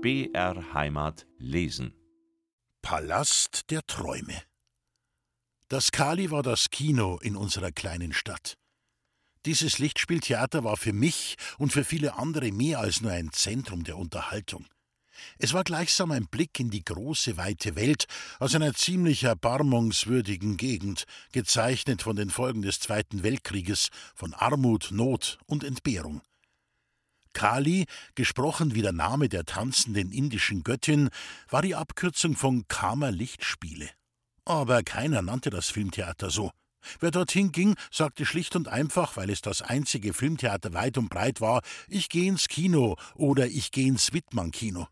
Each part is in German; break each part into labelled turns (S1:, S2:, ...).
S1: BR Heimat lesen.
S2: Palast der Träume. Das Kali war das Kino in unserer kleinen Stadt. Dieses Lichtspieltheater war für mich und für viele andere mehr als nur ein Zentrum der Unterhaltung. Es war gleichsam ein Blick in die große, weite Welt aus einer ziemlich erbarmungswürdigen Gegend, gezeichnet von den Folgen des Zweiten Weltkrieges, von Armut, Not und Entbehrung. Kali, gesprochen wie der Name der tanzenden indischen Göttin, war die Abkürzung von Kama Lichtspiele. Aber keiner nannte das Filmtheater so. Wer dorthin ging, sagte schlicht und einfach, weil es das einzige Filmtheater weit und breit war, ich geh ins Kino oder ich geh ins Wittmann-Kino.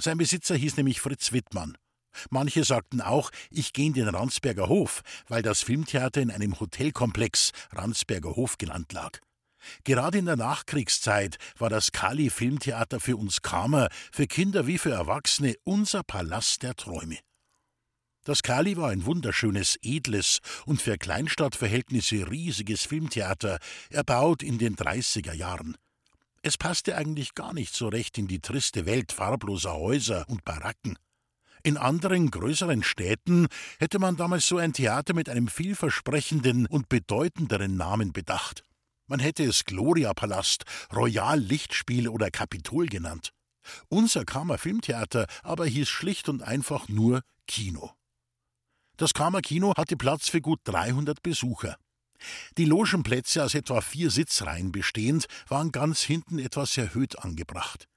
S2: Sein Besitzer hieß nämlich Fritz Wittmann. Manche sagten auch, ich gehe in den Ransberger Hof, weil das Filmtheater in einem Hotelkomplex Ransberger Hof genannt lag. Gerade in der Nachkriegszeit war das Kali Filmtheater für uns Kamer, für Kinder wie für Erwachsene, unser Palast der Träume. Das Kali war ein wunderschönes, edles und für Kleinstadtverhältnisse riesiges Filmtheater, erbaut in den 30er Jahren. Es passte eigentlich gar nicht so recht in die triste Welt farbloser Häuser und Baracken. In anderen größeren Städten hätte man damals so ein Theater mit einem vielversprechenden und bedeutenderen Namen bedacht. Man hätte es Gloria-Palast, Royal Lichtspiel oder Kapitol genannt. Unser Kammerfilmtheater aber hieß schlicht und einfach nur Kino. Das Kammerkino hatte Platz für gut 300 Besucher. Die Logenplätze aus etwa vier Sitzreihen bestehend waren ganz hinten etwas erhöht angebracht.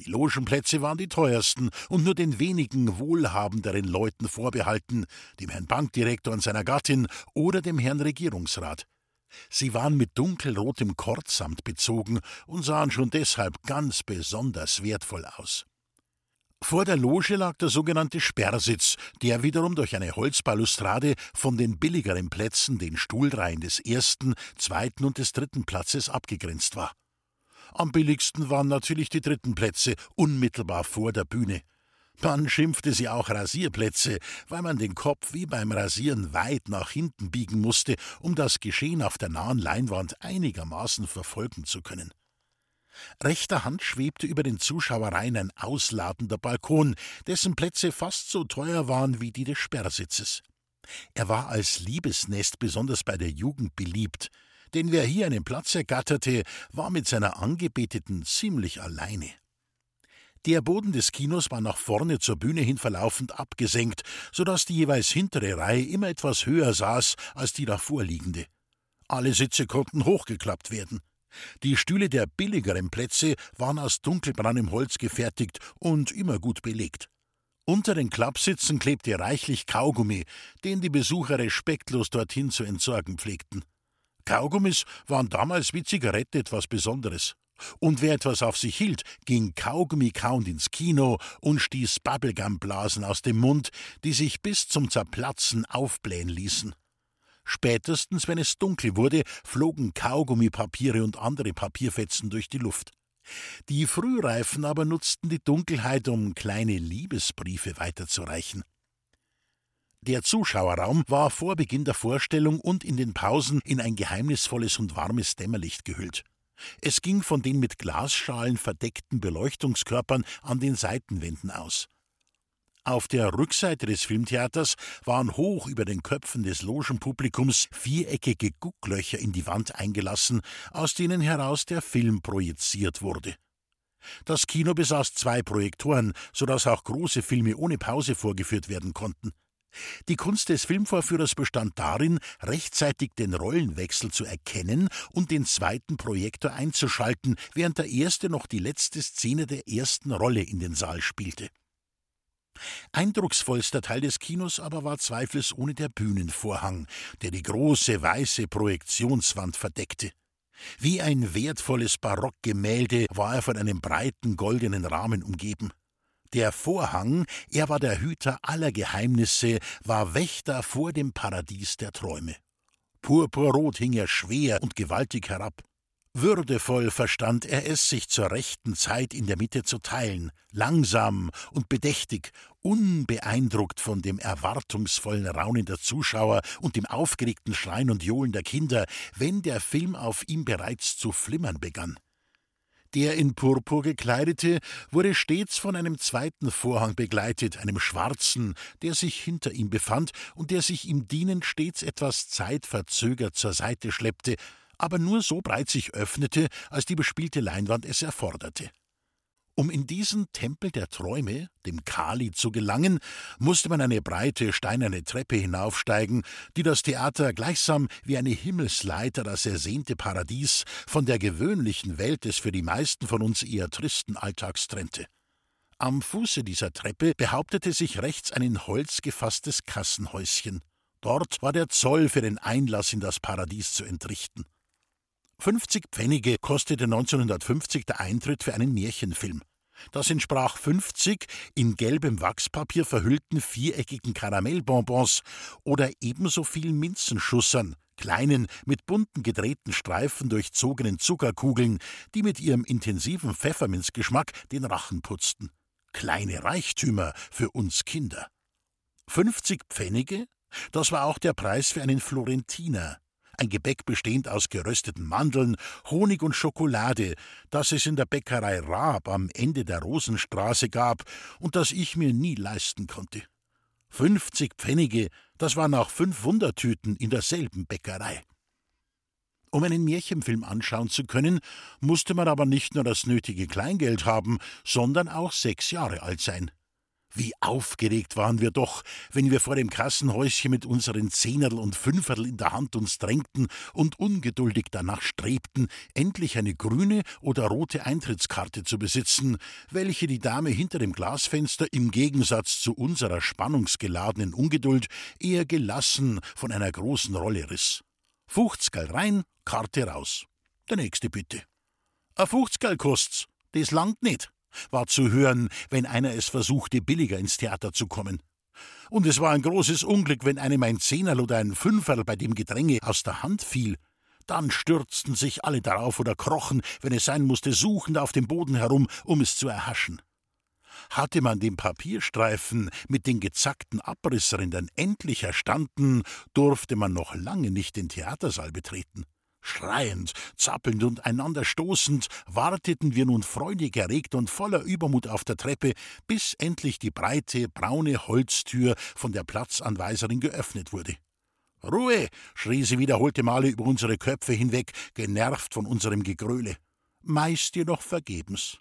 S2: Die Logenplätze waren die teuersten und nur den wenigen wohlhabenderen Leuten vorbehalten, dem Herrn Bankdirektor und seiner Gattin oder dem Herrn Regierungsrat. Sie waren mit dunkelrotem Kordsamt bezogen und sahen schon deshalb ganz besonders wertvoll aus. Vor der Loge lag der sogenannte Sperrsitz, der wiederum durch eine Holzbalustrade von den billigeren Plätzen, den Stuhlreihen des ersten, zweiten und des dritten Platzes abgegrenzt war. Am billigsten waren natürlich die dritten Plätze, unmittelbar vor der Bühne. Man schimpfte sie auch Rasierplätze, weil man den Kopf wie beim Rasieren weit nach hinten biegen musste, um das Geschehen auf der nahen Leinwand einigermaßen verfolgen zu können. Rechter Hand schwebte über den Zuschauereien ein ausladender Balkon, dessen Plätze fast so teuer waren wie die des Sperrsitzes. Er war als Liebesnest besonders bei der Jugend beliebt, denn wer hier einen Platz ergatterte, war mit seiner Angebeteten ziemlich alleine. Der Boden des Kinos war nach vorne zur Bühne hin verlaufend abgesenkt, so dass die jeweils hintere Reihe immer etwas höher saß als die davorliegende. Alle Sitze konnten hochgeklappt werden. Die Stühle der billigeren Plätze waren aus dunkelbraunem Holz gefertigt und immer gut belegt. Unter den Klappsitzen klebte reichlich Kaugummi, den die Besucher respektlos dorthin zu entsorgen pflegten. Kaugummis waren damals wie Zigaretten etwas Besonderes. Und wer etwas auf sich hielt, ging Kaugummi kauend ins Kino und stieß Bubblegum-Blasen aus dem Mund, die sich bis zum Zerplatzen aufblähen ließen. Spätestens, wenn es dunkel wurde, flogen Kaugummipapiere und andere Papierfetzen durch die Luft. Die Frühreifen aber nutzten die Dunkelheit, um kleine Liebesbriefe weiterzureichen. Der Zuschauerraum war vor Beginn der Vorstellung und in den Pausen in ein geheimnisvolles und warmes Dämmerlicht gehüllt. Es ging von den mit Glasschalen verdeckten Beleuchtungskörpern an den Seitenwänden aus. Auf der Rückseite des Filmtheaters waren hoch über den Köpfen des Logenpublikums viereckige Gucklöcher in die Wand eingelassen, aus denen heraus der Film projiziert wurde. Das Kino besaß zwei Projektoren, so dass auch große Filme ohne Pause vorgeführt werden konnten. Die Kunst des Filmvorführers bestand darin, rechtzeitig den Rollenwechsel zu erkennen und den zweiten Projektor einzuschalten, während der erste noch die letzte Szene der ersten Rolle in den Saal spielte. Eindrucksvollster Teil des Kinos aber war zweifelsohne der Bühnenvorhang, der die große weiße Projektionswand verdeckte. Wie ein wertvolles Barockgemälde war er von einem breiten goldenen Rahmen umgeben. Der Vorhang, er war der Hüter aller Geheimnisse, war Wächter vor dem Paradies der Träume. Purpurrot hing er schwer und gewaltig herab. Würdevoll verstand er es, sich zur rechten Zeit in der Mitte zu teilen, langsam und bedächtig, unbeeindruckt von dem erwartungsvollen Raunen der Zuschauer und dem aufgeregten Schreien und Johlen der Kinder, wenn der Film auf ihm bereits zu flimmern begann. Der in Purpur gekleidete wurde stets von einem zweiten Vorhang begleitet, einem schwarzen, der sich hinter ihm befand und der sich ihm dienend stets etwas zeitverzögert zur Seite schleppte, aber nur so breit sich öffnete, als die bespielte Leinwand es erforderte. Um in diesen Tempel der Träume, dem Kali, zu gelangen, musste man eine breite steinerne Treppe hinaufsteigen, die das Theater gleichsam wie eine Himmelsleiter das ersehnte Paradies von der gewöhnlichen Welt des für die meisten von uns eher tristen Alltags trennte. Am Fuße dieser Treppe behauptete sich rechts ein in Holz gefasstes Kassenhäuschen. Dort war der Zoll für den Einlass in das Paradies zu entrichten. 50 Pfennige kostete 1950 der Eintritt für einen Märchenfilm. Das entsprach 50 in gelbem Wachspapier verhüllten viereckigen Karamellbonbons oder ebenso viel Minzenschussern, kleinen, mit bunten gedrehten Streifen durchzogenen Zuckerkugeln, die mit ihrem intensiven Pfefferminzgeschmack den Rachen putzten. Kleine Reichtümer für uns Kinder. 50 Pfennige? Das war auch der Preis für einen Florentiner ein Gebäck bestehend aus gerösteten Mandeln, Honig und Schokolade, das es in der Bäckerei Raab am Ende der Rosenstraße gab und das ich mir nie leisten konnte. Fünfzig Pfennige, das waren auch fünf Wundertüten in derselben Bäckerei. Um einen Märchenfilm anschauen zu können, musste man aber nicht nur das nötige Kleingeld haben, sondern auch sechs Jahre alt sein. Wie aufgeregt waren wir doch, wenn wir vor dem Kassenhäuschen mit unseren Zehnerl und Fünferl in der Hand uns drängten und ungeduldig danach strebten, endlich eine grüne oder rote Eintrittskarte zu besitzen, welche die Dame hinter dem Glasfenster im Gegensatz zu unserer spannungsgeladenen Ungeduld eher gelassen von einer großen Rolle riss. Fuchzgerl rein, Karte raus. Der nächste bitte. A Fuchzgerl kost's, das langt nicht war zu hören, wenn einer es versuchte, billiger ins Theater zu kommen. Und es war ein großes Unglück, wenn einem ein Zehnerl oder ein Fünferl bei dem Gedränge aus der Hand fiel. Dann stürzten sich alle darauf oder krochen, wenn es sein musste, suchend auf dem Boden herum, um es zu erhaschen. Hatte man den Papierstreifen mit den gezackten Abrissrändern endlich erstanden, durfte man noch lange nicht den Theatersaal betreten. Schreiend, zappelnd und einander stoßend warteten wir nun freudig erregt und voller Übermut auf der Treppe, bis endlich die breite, braune Holztür von der Platzanweiserin geöffnet wurde. Ruhe! schrie sie wiederholte Male über unsere Köpfe hinweg, genervt von unserem Gegröle. Meist jedoch vergebens.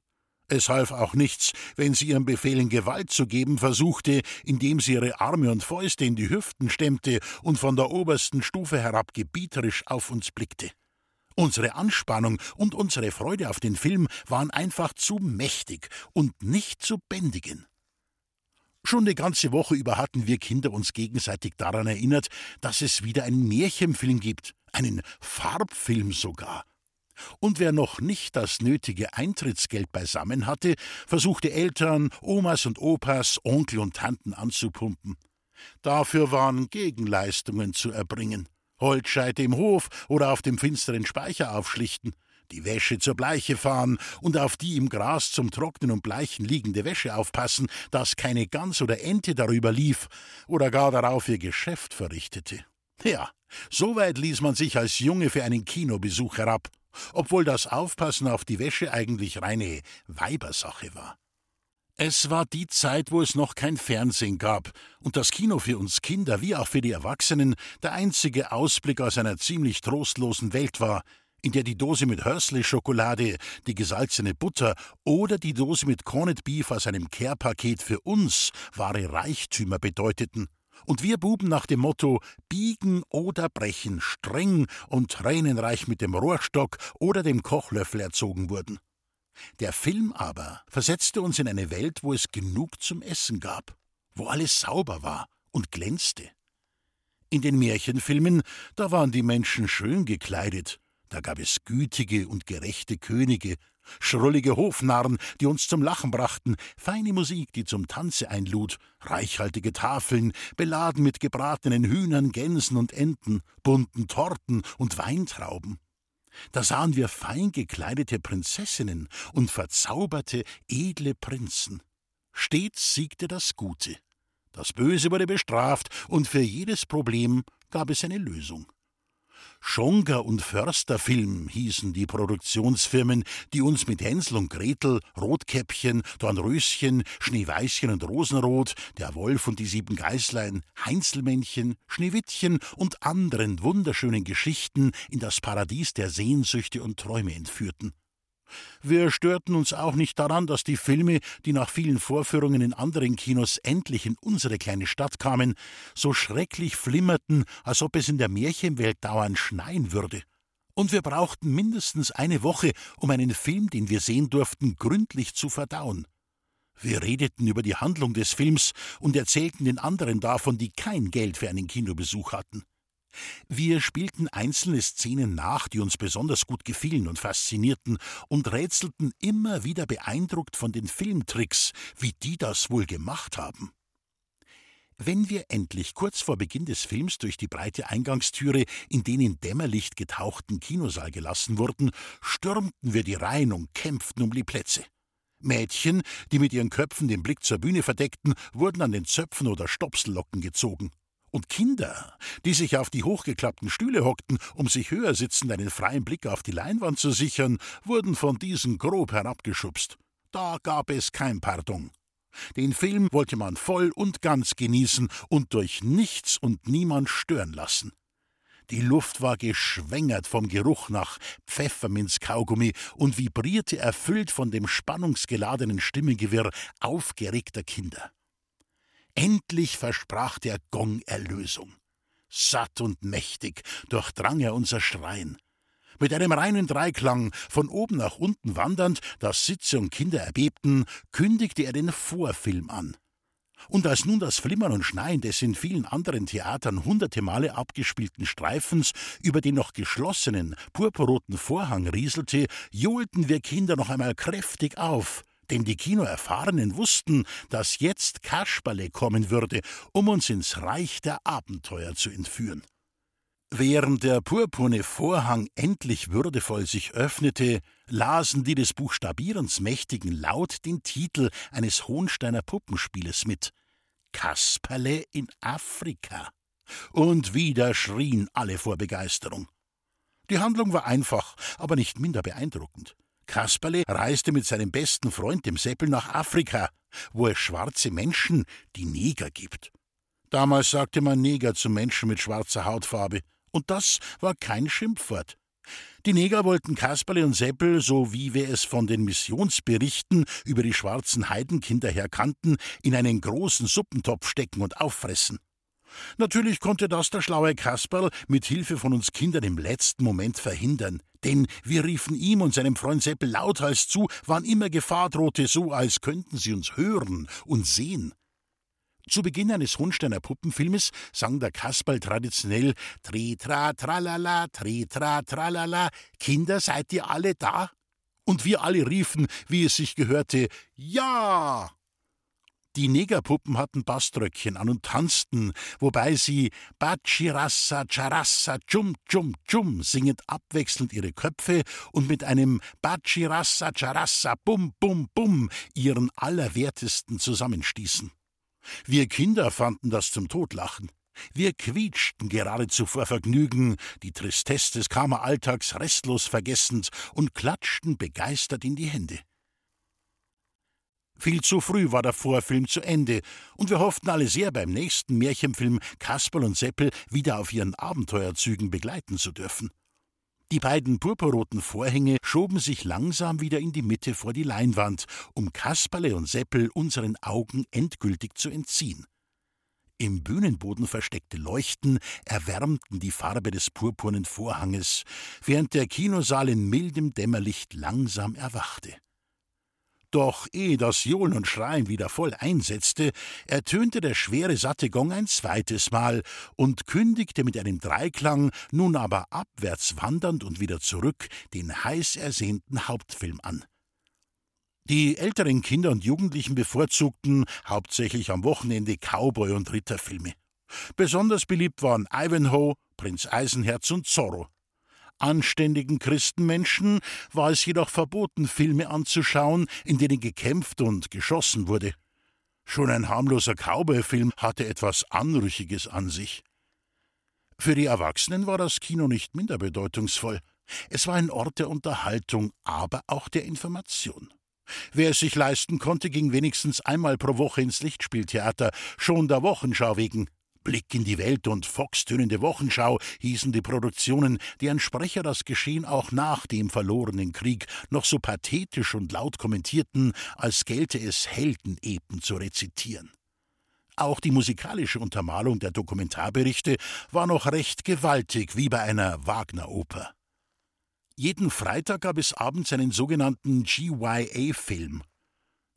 S2: Es half auch nichts, wenn sie ihren Befehlen Gewalt zu geben versuchte, indem sie ihre Arme und Fäuste in die Hüften stemmte und von der obersten Stufe herab gebieterisch auf uns blickte. Unsere Anspannung und unsere Freude auf den Film waren einfach zu mächtig und nicht zu bändigen. Schon eine ganze Woche über hatten wir Kinder uns gegenseitig daran erinnert, dass es wieder einen Märchenfilm gibt, einen Farbfilm sogar. Und wer noch nicht das nötige Eintrittsgeld beisammen hatte, versuchte Eltern, Omas und Opas, Onkel und Tanten anzupumpen. Dafür waren Gegenleistungen zu erbringen. Holzscheite im Hof oder auf dem finsteren Speicher aufschlichten, die Wäsche zur Bleiche fahren und auf die im Gras zum Trocknen und Bleichen liegende Wäsche aufpassen, dass keine Gans oder Ente darüber lief oder gar darauf ihr Geschäft verrichtete. Ja, so weit ließ man sich als Junge für einen Kinobesuch herab obwohl das Aufpassen auf die Wäsche eigentlich reine Weibersache war. Es war die Zeit, wo es noch kein Fernsehen gab und das Kino für uns Kinder wie auch für die Erwachsenen der einzige Ausblick aus einer ziemlich trostlosen Welt war, in der die Dose mit Hörsley-Schokolade, die gesalzene Butter oder die Dose mit Corned Beef aus einem Care-Paket für uns wahre Reichtümer bedeuteten und wir Buben nach dem Motto Biegen oder Brechen streng und tränenreich mit dem Rohrstock oder dem Kochlöffel erzogen wurden. Der Film aber versetzte uns in eine Welt, wo es genug zum Essen gab, wo alles sauber war und glänzte. In den Märchenfilmen, da waren die Menschen schön gekleidet, da gab es gütige und gerechte Könige, schrullige Hofnarren, die uns zum Lachen brachten, feine Musik, die zum Tanze einlud, reichhaltige Tafeln, beladen mit gebratenen Hühnern, Gänsen und Enten, bunten Torten und Weintrauben. Da sahen wir fein gekleidete Prinzessinnen und verzauberte, edle Prinzen. Stets siegte das Gute. Das Böse wurde bestraft, und für jedes Problem gab es eine Lösung. Schonger und Förster Film hießen die Produktionsfirmen, die uns mit Hänsel und Gretel, Rotkäppchen, Dornröschen, Schneeweißchen und Rosenrot, der Wolf und die sieben Geißlein, Heinzelmännchen, Schneewittchen und anderen wunderschönen Geschichten in das Paradies der Sehnsüchte und Träume entführten. Wir störten uns auch nicht daran, dass die Filme, die nach vielen Vorführungen in anderen Kinos endlich in unsere kleine Stadt kamen, so schrecklich flimmerten, als ob es in der Märchenwelt dauernd schneien würde. Und wir brauchten mindestens eine Woche, um einen Film, den wir sehen durften, gründlich zu verdauen. Wir redeten über die Handlung des Films und erzählten den anderen davon, die kein Geld für einen Kinobesuch hatten. Wir spielten einzelne Szenen nach, die uns besonders gut gefielen und faszinierten, und rätselten immer wieder beeindruckt von den Filmtricks, wie die das wohl gemacht haben. Wenn wir endlich kurz vor Beginn des Films durch die breite Eingangstüre in den in Dämmerlicht getauchten Kinosaal gelassen wurden, stürmten wir die Reihen und kämpften um die Plätze. Mädchen, die mit ihren Köpfen den Blick zur Bühne verdeckten, wurden an den Zöpfen oder Stopsellocken gezogen. Und Kinder, die sich auf die hochgeklappten Stühle hockten, um sich höher sitzend einen freien Blick auf die Leinwand zu sichern, wurden von diesen grob herabgeschubst. Da gab es kein Pardon. Den Film wollte man voll und ganz genießen und durch nichts und niemand stören lassen. Die Luft war geschwängert vom Geruch nach Pfefferminzkaugummi und vibrierte erfüllt von dem spannungsgeladenen Stimmengewirr aufgeregter Kinder. Endlich versprach der Gong Erlösung. Satt und mächtig durchdrang er unser Schrein. Mit einem reinen Dreiklang, von oben nach unten wandernd, dass Sitze und Kinder erbebten, kündigte er den Vorfilm an. Und als nun das Flimmern und Schneien des in vielen anderen Theatern hunderte Male abgespielten Streifens über den noch geschlossenen, purpurroten Vorhang rieselte, johlten wir Kinder noch einmal kräftig auf denn die Kinoerfahrenen wussten, dass jetzt Kasperle kommen würde, um uns ins Reich der Abenteuer zu entführen. Während der purpurne Vorhang endlich würdevoll sich öffnete, lasen die des Buchstabierens Mächtigen laut den Titel eines Hohnsteiner Puppenspieles mit Kasperle in Afrika. Und wieder schrien alle vor Begeisterung. Die Handlung war einfach, aber nicht minder beeindruckend. Kasperle reiste mit seinem besten Freund, dem Seppel, nach Afrika, wo es schwarze Menschen, die Neger gibt. Damals sagte man Neger zu Menschen mit schwarzer Hautfarbe, und das war kein Schimpfwort. Die Neger wollten Kasperle und Seppel, so wie wir es von den Missionsberichten über die schwarzen Heidenkinder her kannten, in einen großen Suppentopf stecken und auffressen. Natürlich konnte das der schlaue Kasperl mit Hilfe von uns Kindern im letzten Moment verhindern, denn wir riefen ihm und seinem Freund Seppel lauthals zu, wann immer Gefahr drohte, so als könnten sie uns hören und sehen. Zu Beginn eines Hohnsteiner Puppenfilmes sang der Kasperl traditionell Tri-tra tralala, Tri-tra tralala, Kinder, seid ihr alle da? Und wir alle riefen, wie es sich gehörte, Ja! Die Negerpuppen hatten Baströckchen an und tanzten, wobei sie Bachirassa, Charassa, Chum, Chum, Chum singend abwechselnd ihre Köpfe und mit einem Bachirassa, Charassa, Bum, Bum, Bum ihren Allerwertesten zusammenstießen. Wir Kinder fanden das zum Totlachen. Wir quietschten geradezu vor Vergnügen, die Tristesse des Kammeralltags restlos vergessend und klatschten begeistert in die Hände. Viel zu früh war der Vorfilm zu Ende, und wir hofften alle sehr, beim nächsten Märchenfilm Kasperl und Seppel wieder auf ihren Abenteuerzügen begleiten zu dürfen. Die beiden purpurroten Vorhänge schoben sich langsam wieder in die Mitte vor die Leinwand, um Kasperle und Seppel unseren Augen endgültig zu entziehen. Im Bühnenboden versteckte Leuchten erwärmten die Farbe des purpurnen Vorhanges, während der Kinosaal in mildem Dämmerlicht langsam erwachte. Doch ehe das Johlen und Schreien wieder voll einsetzte, ertönte der schwere satte Gong ein zweites Mal und kündigte mit einem Dreiklang, nun aber abwärts wandernd und wieder zurück, den heiß ersehnten Hauptfilm an. Die älteren Kinder und Jugendlichen bevorzugten, hauptsächlich am Wochenende, Cowboy- und Ritterfilme. Besonders beliebt waren Ivanhoe, Prinz Eisenherz und Zorro. Anständigen Christenmenschen war es jedoch verboten, Filme anzuschauen, in denen gekämpft und geschossen wurde. Schon ein harmloser Cowboy-Film hatte etwas Anrüchiges an sich. Für die Erwachsenen war das Kino nicht minder bedeutungsvoll. Es war ein Ort der Unterhaltung, aber auch der Information. Wer es sich leisten konnte, ging wenigstens einmal pro Woche ins Lichtspieltheater, schon der Wochenschau wegen. Blick in die Welt und foxtönende Wochenschau hießen die Produktionen, deren Sprecher das Geschehen auch nach dem verlorenen Krieg noch so pathetisch und laut kommentierten, als gelte es Heldenepen zu rezitieren. Auch die musikalische Untermalung der Dokumentarberichte war noch recht gewaltig, wie bei einer Wagner-Oper. Jeden Freitag gab es abends einen sogenannten GYA-Film.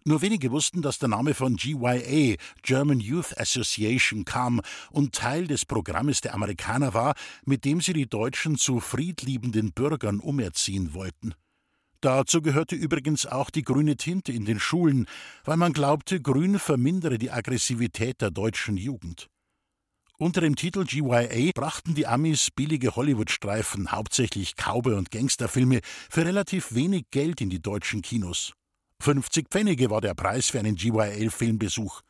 S2: Nur wenige wussten, dass der Name von GYA, German Youth Association, kam und Teil des Programmes der Amerikaner war, mit dem sie die Deutschen zu friedliebenden Bürgern umerziehen wollten. Dazu gehörte übrigens auch die grüne Tinte in den Schulen, weil man glaubte, Grün vermindere die Aggressivität der deutschen Jugend. Unter dem Titel GYA brachten die Amis billige Hollywood-Streifen, hauptsächlich Cowboy- und Gangsterfilme, für relativ wenig Geld in die deutschen Kinos. 50 Pfennige war der Preis für einen GYA-Filmbesuch.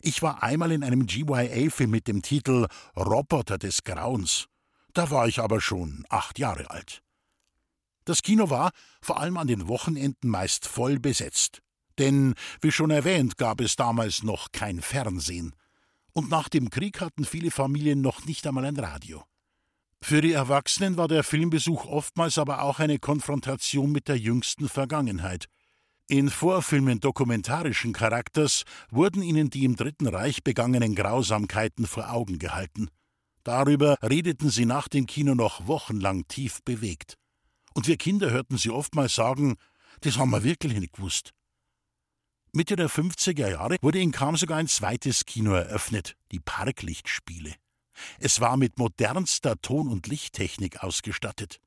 S2: Ich war einmal in einem GYA-Film mit dem Titel Roboter des Grauens. Da war ich aber schon acht Jahre alt. Das Kino war, vor allem an den Wochenenden, meist voll besetzt. Denn, wie schon erwähnt, gab es damals noch kein Fernsehen und nach dem Krieg hatten viele Familien noch nicht einmal ein Radio. Für die Erwachsenen war der Filmbesuch oftmals aber auch eine Konfrontation mit der jüngsten Vergangenheit. In Vorfilmen dokumentarischen Charakters wurden ihnen die im Dritten Reich begangenen Grausamkeiten vor Augen gehalten. Darüber redeten sie nach dem Kino noch wochenlang tief bewegt. Und wir Kinder hörten sie oftmals sagen, das haben wir wirklich nicht gewusst. Mitte der 50er Jahre wurde in Kam sogar ein zweites Kino eröffnet, die Parklichtspiele. Es war mit modernster Ton- und Lichttechnik ausgestattet.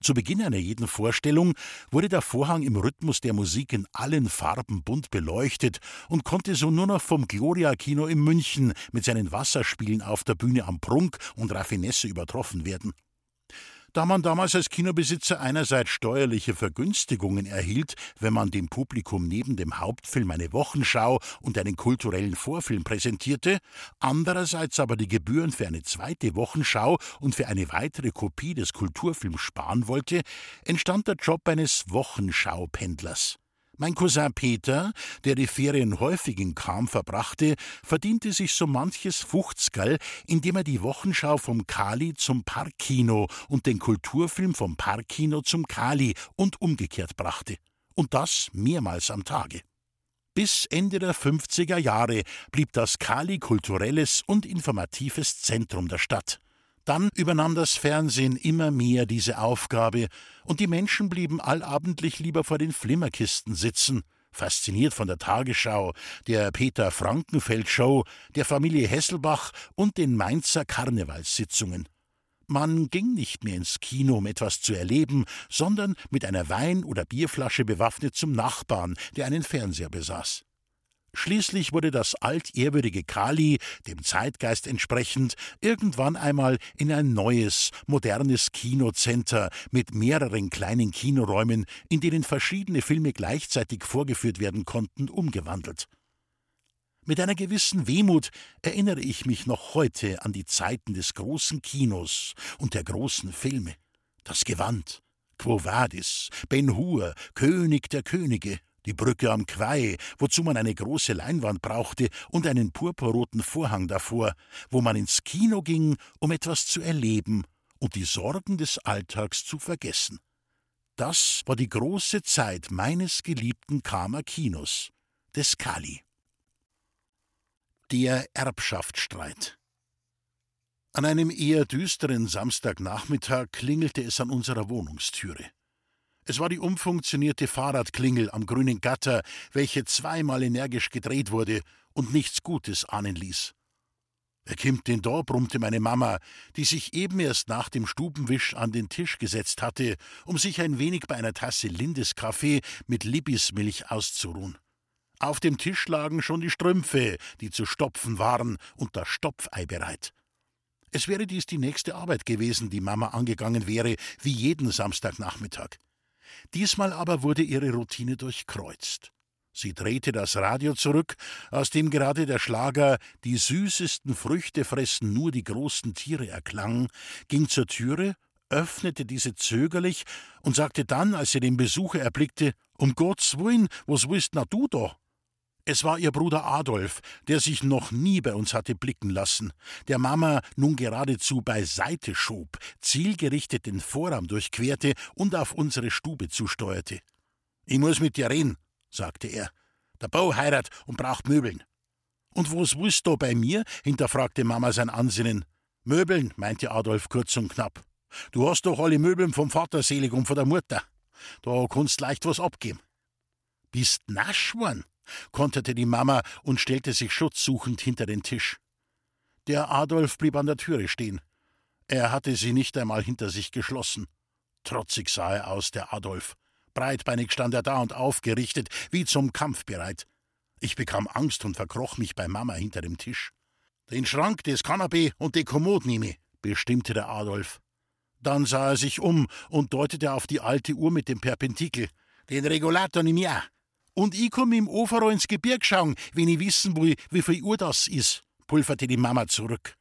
S2: Zu Beginn einer jeden Vorstellung wurde der Vorhang im Rhythmus der Musik in allen Farben bunt beleuchtet und konnte so nur noch vom Gloria Kino in München mit seinen Wasserspielen auf der Bühne am Prunk und Raffinesse übertroffen werden. Da man damals als Kinobesitzer einerseits steuerliche Vergünstigungen erhielt, wenn man dem Publikum neben dem Hauptfilm eine Wochenschau und einen kulturellen Vorfilm präsentierte, andererseits aber die Gebühren für eine zweite Wochenschau und für eine weitere Kopie des Kulturfilms sparen wollte, entstand der Job eines Wochenschaupendlers. Mein Cousin Peter, der die Ferien häufig in Kam verbrachte, verdiente sich so manches Fuchtsgall, indem er die Wochenschau vom Kali zum Parkkino und den Kulturfilm vom Parkkino zum Kali und umgekehrt brachte. Und das mehrmals am Tage. Bis Ende der 50er Jahre blieb das Kali kulturelles und informatives Zentrum der Stadt. Dann übernahm das Fernsehen immer mehr diese Aufgabe, und die Menschen blieben allabendlich lieber vor den Flimmerkisten sitzen, fasziniert von der Tagesschau, der Peter Frankenfeld Show, der Familie Hesselbach und den Mainzer Karnevalssitzungen. Man ging nicht mehr ins Kino, um etwas zu erleben, sondern mit einer Wein- oder Bierflasche bewaffnet zum Nachbarn, der einen Fernseher besaß. Schließlich wurde das altehrwürdige Kali, dem Zeitgeist entsprechend, irgendwann einmal in ein neues, modernes Kinocenter mit mehreren kleinen Kinoräumen, in denen verschiedene Filme gleichzeitig vorgeführt werden konnten, umgewandelt. Mit einer gewissen Wehmut erinnere ich mich noch heute an die Zeiten des großen Kinos und der großen Filme. Das Gewand, Quo Vadis, Ben Hur, König der Könige, die Brücke am Quai, wozu man eine große Leinwand brauchte und einen purpurroten Vorhang davor, wo man ins Kino ging, um etwas zu erleben und die Sorgen des Alltags zu vergessen. Das war die große Zeit meines geliebten Kamer Kinos, des Kali. Der Erbschaftsstreit. An einem eher düsteren Samstagnachmittag klingelte es an unserer Wohnungstüre. Es war die umfunktionierte Fahrradklingel am grünen Gatter, welche zweimal energisch gedreht wurde und nichts Gutes ahnen ließ. Wer kimmt denn da? brummte meine Mama, die sich eben erst nach dem Stubenwisch an den Tisch gesetzt hatte, um sich ein wenig bei einer Tasse Lindeskaffee mit Libismilch auszuruhen. Auf dem Tisch lagen schon die Strümpfe, die zu stopfen waren, und das Stopfei bereit. Es wäre dies die nächste Arbeit gewesen, die Mama angegangen wäre, wie jeden Samstagnachmittag. Diesmal aber wurde ihre Routine durchkreuzt. Sie drehte das Radio zurück, aus dem gerade der Schlager Die süßesten Früchte fressen nur die großen Tiere erklang, ging zur Türe, öffnete diese zögerlich und sagte dann, als sie den Besucher erblickte, Um Gottes Willen, was willst na du da? Es war ihr Bruder Adolf, der sich noch nie bei uns hatte blicken lassen, der Mama nun geradezu beiseite schob, zielgerichtet den Vorraum durchquerte und auf unsere Stube zusteuerte. Ich muss mit dir reden, sagte er. Der Bau heirat und braucht Möbeln. Und was willst du bei mir? hinterfragte Mama sein Ansinnen. Möbeln, meinte Adolf kurz und knapp. Du hast doch alle Möbeln vom Vater selig und von der Mutter. Da kannst leicht was abgeben. Bist nasch worden? Konterte die Mama und stellte sich schutzsuchend hinter den Tisch. Der Adolf blieb an der Türe stehen. Er hatte sie nicht einmal hinter sich geschlossen. Trotzig sah er aus, der Adolf. Breitbeinig stand er da und aufgerichtet, wie zum Kampf bereit. Ich bekam Angst und verkroch mich bei Mama hinter dem Tisch. Den Schrank, das Kanapee und die Kommode nehme, bestimmte der Adolf. Dann sah er sich um und deutete auf die alte Uhr mit dem Perpentikel. Den Regulator nimm ja. Und ich komm im Ofero ins Gebirg schauen, wenn ich wissen will, wie viel Uhr das ist, pulverte die Mama zurück.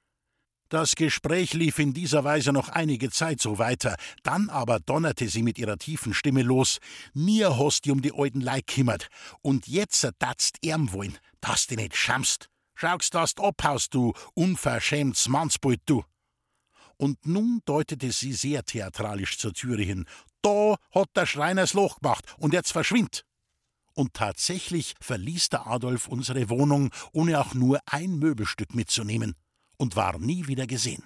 S2: Das Gespräch lief in dieser Weise noch einige Zeit so weiter, dann aber donnerte sie mit ihrer tiefen Stimme los. Mir hast die um die alten Leik kümmert, und jetzt datst erm wollen, dass du nicht schamst. Schaust, dass du abhaust, du unverschämtes Mannsbild, du. Und nun deutete sie sehr theatralisch zur Türe hin. Da hat der Schreiner das Loch gemacht, und jetzt verschwind. Und tatsächlich verließ der Adolf unsere Wohnung, ohne auch nur ein Möbelstück mitzunehmen und war nie wieder gesehen.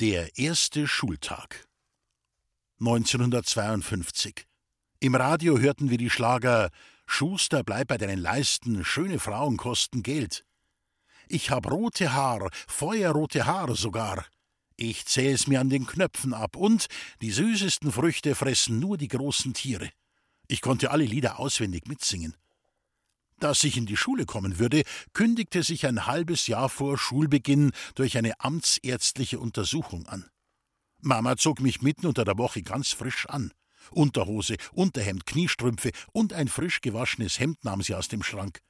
S2: Der erste Schultag 1952. Im Radio hörten wir die Schlager Schuster, bleib bei deinen Leisten, schöne Frauen kosten Geld. Ich hab rote Haar, feuerrote Haare sogar. Ich zähl's mir an den Knöpfen ab und die süßesten Früchte fressen nur die großen Tiere. Ich konnte alle Lieder auswendig mitsingen. Dass ich in die Schule kommen würde, kündigte sich ein halbes Jahr vor Schulbeginn durch eine amtsärztliche Untersuchung an. Mama zog mich mitten unter der Woche ganz frisch an. Unterhose, Unterhemd, Kniestrümpfe und ein frisch gewaschenes Hemd nahm sie aus dem Schrank.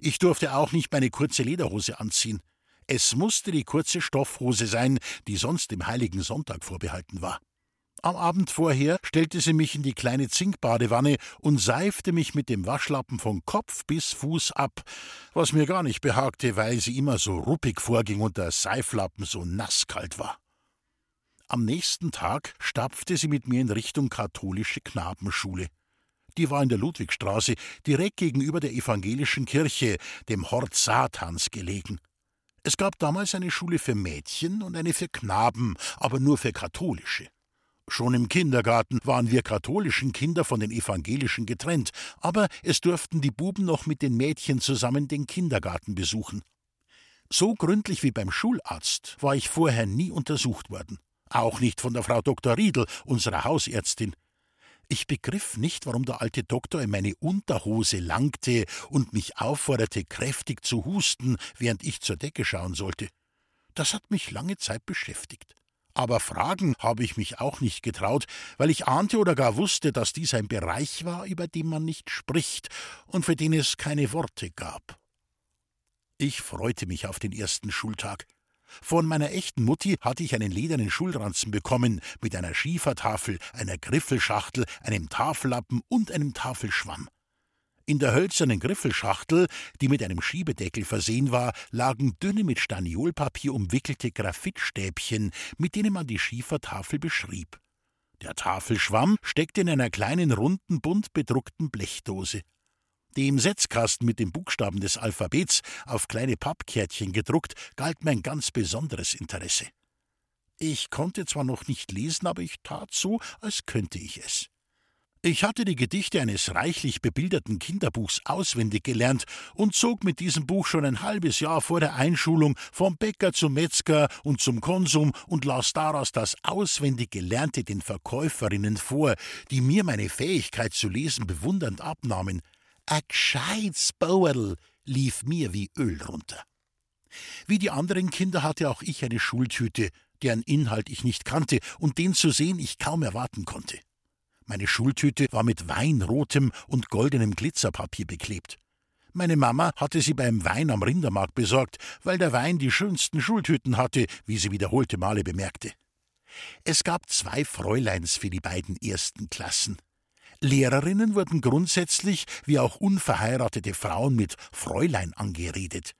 S2: Ich durfte auch nicht meine kurze Lederhose anziehen. Es musste die kurze Stoffhose sein, die sonst dem heiligen Sonntag vorbehalten war. Am Abend vorher stellte sie mich in die kleine Zinkbadewanne und seifte mich mit dem Waschlappen von Kopf bis Fuß ab, was mir gar nicht behagte, weil sie immer so ruppig vorging und der Seiflappen so nasskalt war. Am nächsten Tag stapfte sie mit mir in Richtung katholische Knabenschule. Die war in der Ludwigstraße, direkt gegenüber der evangelischen Kirche, dem Hort Satans, gelegen. Es gab damals eine Schule für Mädchen und eine für Knaben, aber nur für katholische. Schon im Kindergarten waren wir katholischen Kinder von den evangelischen getrennt, aber es durften die Buben noch mit den Mädchen zusammen den Kindergarten besuchen. So gründlich wie beim Schularzt war ich vorher nie untersucht worden. Auch nicht von der Frau Dr. Riedel, unserer Hausärztin. Ich begriff nicht, warum der alte Doktor in meine Unterhose langte und mich aufforderte, kräftig zu husten, während ich zur Decke schauen sollte. Das hat mich lange Zeit beschäftigt. Aber fragen habe ich mich auch nicht getraut, weil ich ahnte oder gar wusste, dass dies ein Bereich war, über den man nicht spricht und für den es keine Worte gab. Ich freute mich auf den ersten Schultag. Von meiner echten Mutti hatte ich einen ledernen Schulranzen bekommen mit einer Schiefertafel, einer Griffelschachtel, einem Tafellappen und einem Tafelschwamm. In der hölzernen Griffelschachtel, die mit einem Schiebedeckel versehen war, lagen dünne mit Staniolpapier umwickelte Graphitstäbchen, mit denen man die Schiefertafel beschrieb. Der Tafelschwamm steckte in einer kleinen runden, bunt bedruckten Blechdose. Dem Setzkasten mit den Buchstaben des Alphabets auf kleine Pappkärtchen gedruckt, galt mein ganz besonderes Interesse. Ich konnte zwar noch nicht lesen, aber ich tat so, als könnte ich es. Ich hatte die Gedichte eines reichlich bebilderten Kinderbuchs auswendig gelernt und zog mit diesem Buch schon ein halbes Jahr vor der Einschulung vom Bäcker zum Metzger und zum Konsum und las daraus das auswendig Gelernte den Verkäuferinnen vor, die mir meine Fähigkeit zu lesen bewundernd abnahmen. A gescheites Bauerl lief mir wie Öl runter. Wie die anderen Kinder hatte auch ich eine Schultüte, deren Inhalt ich nicht kannte und den zu sehen ich kaum erwarten konnte. Meine Schultüte war mit weinrotem und goldenem Glitzerpapier beklebt. Meine Mama hatte sie beim Wein am Rindermarkt besorgt, weil der Wein die schönsten Schultüten hatte, wie sie wiederholte Male bemerkte. Es gab zwei Fräuleins für die beiden ersten Klassen. Lehrerinnen wurden grundsätzlich wie auch unverheiratete Frauen mit Fräulein angeredet.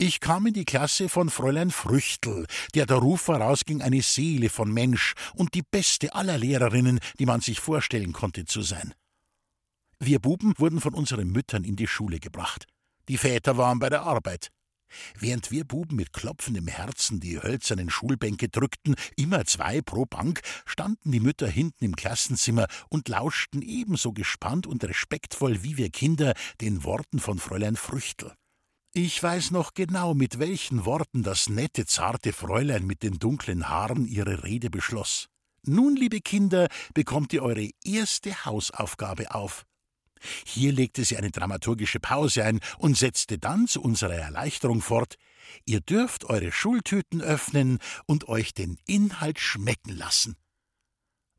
S2: Ich kam in die Klasse von Fräulein Früchtel, der der Ruf vorausging, eine Seele von Mensch und die beste aller Lehrerinnen, die man sich vorstellen konnte zu sein. Wir Buben wurden von unseren Müttern in die Schule gebracht. Die Väter waren bei der Arbeit. Während wir Buben mit klopfendem Herzen die hölzernen Schulbänke drückten, immer zwei pro Bank, standen die Mütter hinten im Klassenzimmer und lauschten ebenso gespannt und respektvoll wie wir Kinder den Worten von Fräulein Früchtel. Ich weiß noch genau, mit welchen Worten das nette, zarte Fräulein mit den dunklen Haaren ihre Rede beschloss. Nun, liebe Kinder, bekommt ihr eure erste Hausaufgabe auf. Hier legte sie eine dramaturgische Pause ein und setzte dann zu unserer Erleichterung fort Ihr dürft eure Schultüten öffnen und euch den Inhalt schmecken lassen.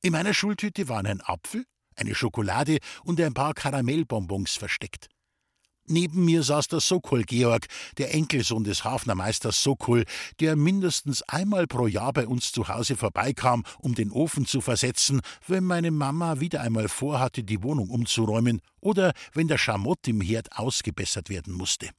S2: In meiner Schultüte waren ein Apfel, eine Schokolade und ein paar Karamellbonbons versteckt. Neben mir saß der Sokol Georg, der Enkelsohn des Hafnermeisters Sokol, der mindestens einmal pro Jahr bei uns zu Hause vorbeikam, um den Ofen zu versetzen, wenn meine Mama wieder einmal vorhatte, die Wohnung umzuräumen oder wenn der Schamott im Herd ausgebessert werden musste.